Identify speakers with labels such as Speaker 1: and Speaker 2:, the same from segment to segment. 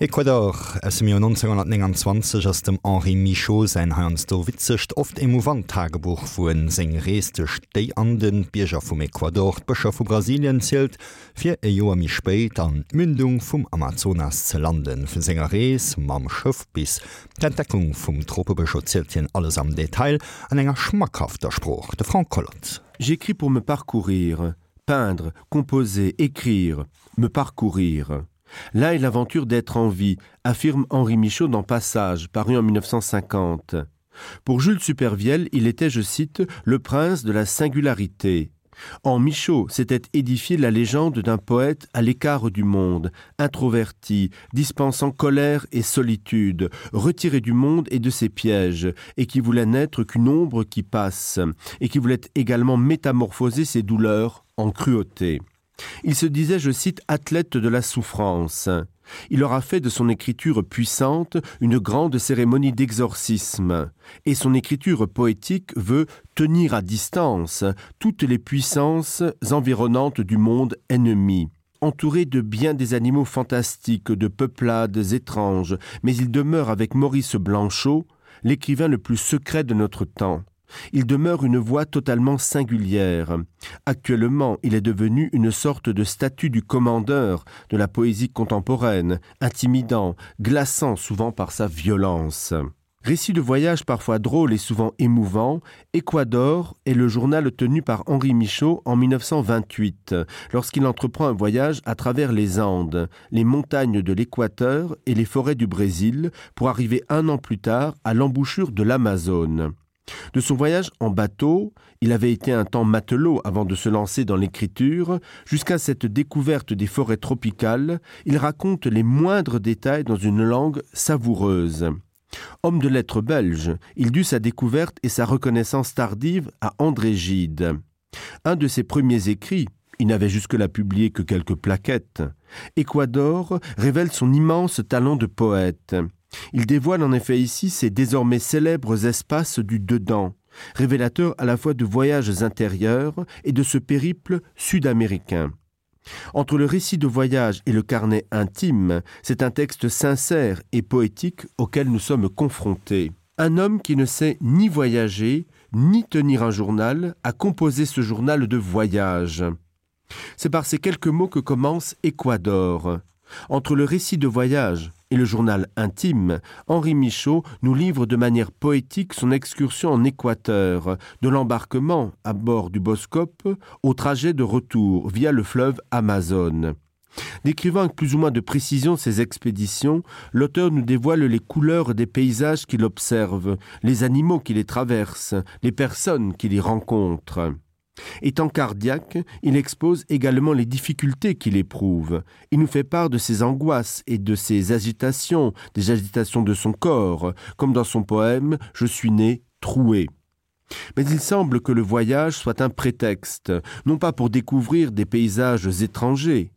Speaker 1: Ecuador es im Jahr 1920 ass dem Henri Michaud se Hans do witzecht oft im Movant-Tagebuch vuen seng reestech déi an den Bierger vum Ecuador Bëcher vu Brasilien zielelt, fir e Joer mi spéit an Mündung vum Amazonas ze landen vun senger Rees, mam Schëf bis d'Entdeckung vum Tropebeschoziltien alles am Detail an enger schmackhafter Spruch de Frank Collot.
Speaker 2: J'écris pour me parcourir, peindre, composer, écrire, me parcourir Là est l'aventure d'être en vie, affirme Henri Michaud dans Passage, paru en 1950. Pour Jules Supervielle, il était, je cite, le prince de la singularité. En Michaud s'était édifié la légende d'un poète à l'écart du monde, introverti, dispensant colère et solitude, retiré du monde et de ses pièges, et qui voulait n'être qu'une ombre qui passe, et qui voulait également métamorphoser ses douleurs en cruauté. Il se disait, je cite, athlète de la souffrance. Il aura fait de son écriture puissante une grande cérémonie d'exorcisme, et son écriture poétique veut tenir à distance toutes les puissances environnantes du monde ennemi. Entouré de bien des animaux fantastiques, de peuplades étranges, mais il demeure avec Maurice Blanchot, l'écrivain le plus secret de notre temps il demeure une voix totalement singulière. Actuellement, il est devenu une sorte de statut du commandeur de la poésie contemporaine, intimidant, glaçant souvent par sa violence. Récit de voyage parfois drôle et souvent émouvant, Équador est le journal tenu par Henri Michaud en 1928, lorsqu'il entreprend un voyage à travers les Andes, les montagnes de l'Équateur et les forêts du Brésil, pour arriver un an plus tard à l'embouchure de l'Amazone. De son voyage en bateau, il avait été un temps matelot avant de se lancer dans l'écriture, jusqu'à cette découverte des forêts tropicales, il raconte les moindres détails dans une langue savoureuse. Homme de lettres belge, il dut sa découverte et sa reconnaissance tardive à André Gide. Un de ses premiers écrits, il n'avait jusque-là publié que quelques plaquettes. Équador révèle son immense talent de poète. Il dévoile en effet ici ces désormais célèbres espaces du dedans, révélateurs à la fois de voyages intérieurs et de ce périple sud-américain. Entre le récit de voyage et le carnet intime, c'est un texte sincère et poétique auquel nous sommes confrontés. Un homme qui ne sait ni voyager, ni tenir un journal, a composé ce journal de voyage. C'est par ces quelques mots que commence Équador. Entre le récit de voyage et le journal intime, Henri Michaud nous livre de manière poétique son excursion en Équateur, de l'embarquement à bord du Boscope au trajet de retour via le fleuve Amazon. Décrivant avec plus ou moins de précision ces expéditions, l'auteur nous dévoile les couleurs des paysages qu'il observe, les animaux qui les traversent, les personnes qu'il y rencontre. Étant cardiaque, il expose également les difficultés qu'il éprouve. Il nous fait part de ses angoisses et de ses agitations, des agitations de son corps, comme dans son poème Je suis né troué. Mais il semble que le voyage soit un prétexte, non pas pour découvrir des paysages étrangers,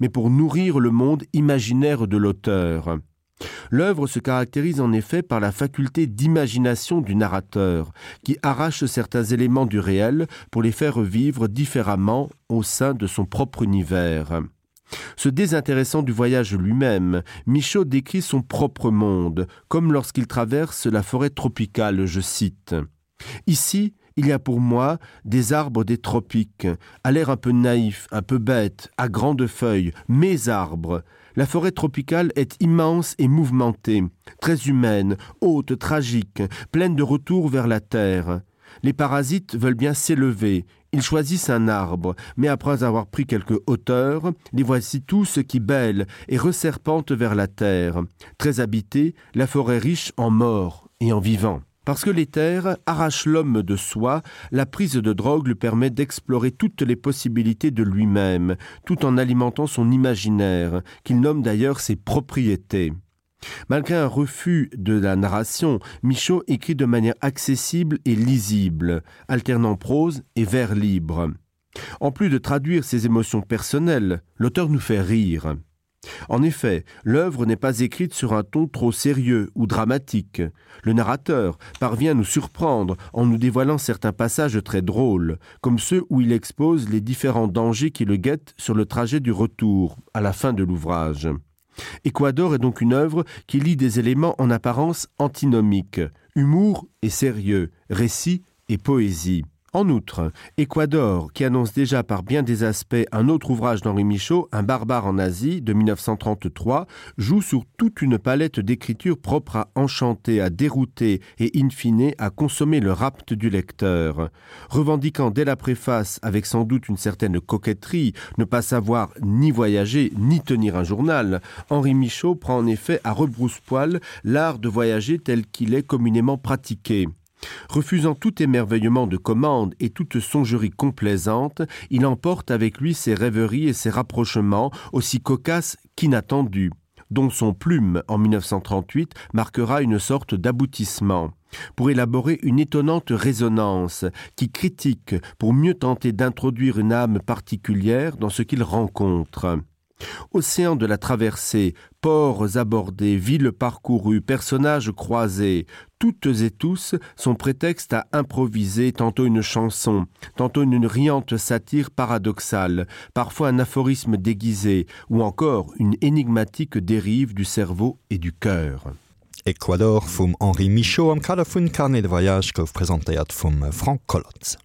Speaker 2: mais pour nourrir le monde imaginaire de l'auteur. L'œuvre se caractérise en effet par la faculté d'imagination du narrateur, qui arrache certains éléments du réel pour les faire vivre différemment au sein de son propre univers. Se désintéressant du voyage lui-même, Michaud décrit son propre monde, comme lorsqu'il traverse la forêt tropicale, je cite. Ici, il y a pour moi des arbres des tropiques, à l'air un peu naïf, un peu bête, à grandes feuilles, mes arbres, la forêt tropicale est immense et mouvementée, très humaine, haute, tragique, pleine de retour vers la terre. Les parasites veulent bien s'élever. Ils choisissent un arbre, mais après avoir pris quelque hauteur, les voici tous qui bêlent et reserpentent vers la terre. Très habitée, la forêt riche en morts et en vivants. Parce que les terres arrachent l'homme de soi, la prise de drogue lui permet d'explorer toutes les possibilités de lui-même, tout en alimentant son imaginaire, qu'il nomme d'ailleurs ses propriétés. Malgré un refus de la narration, Michaud écrit de manière accessible et lisible, alternant prose et vers libre. En plus de traduire ses émotions personnelles, l'auteur nous fait rire. En effet, l'œuvre n'est pas écrite sur un ton trop sérieux ou dramatique. Le narrateur parvient à nous surprendre en nous dévoilant certains passages très drôles, comme ceux où il expose les différents dangers qui le guettent sur le trajet du retour, à la fin de l'ouvrage. Équador est donc une œuvre qui lie des éléments en apparence antinomiques, humour et sérieux, récit et poésie. En outre, Équador, qui annonce déjà par bien des aspects un autre ouvrage d'Henri Michaud, Un barbare en Asie de 1933, joue sur toute une palette d'écriture propre à enchanter, à dérouter et in fine à consommer le rapt du lecteur. Revendiquant dès la préface avec sans doute une certaine coquetterie, ne pas savoir ni voyager ni tenir un journal, Henri Michaud prend en effet à rebrousse-poil l'art de voyager tel qu'il est communément pratiqué. Refusant tout émerveillement de commande et toute songerie complaisante, il emporte avec lui ses rêveries et ses rapprochements aussi cocasses qu'inattendus, dont son plume en 1938 marquera une sorte d'aboutissement pour élaborer une étonnante résonance qui critique pour mieux tenter d'introduire une âme particulière dans ce qu'il rencontre. Océan de la traversée, ports abordés, villes parcourues, personnages croisés, toutes et tous sont prétexte à improviser tantôt une chanson, tantôt une riante satire paradoxale, parfois un aphorisme déguisé, ou encore une énigmatique dérive du cerveau et du cœur.
Speaker 1: Ecuador vum Henri Michaud am de Voyage gouf präsentéiert vum Frank Collotz.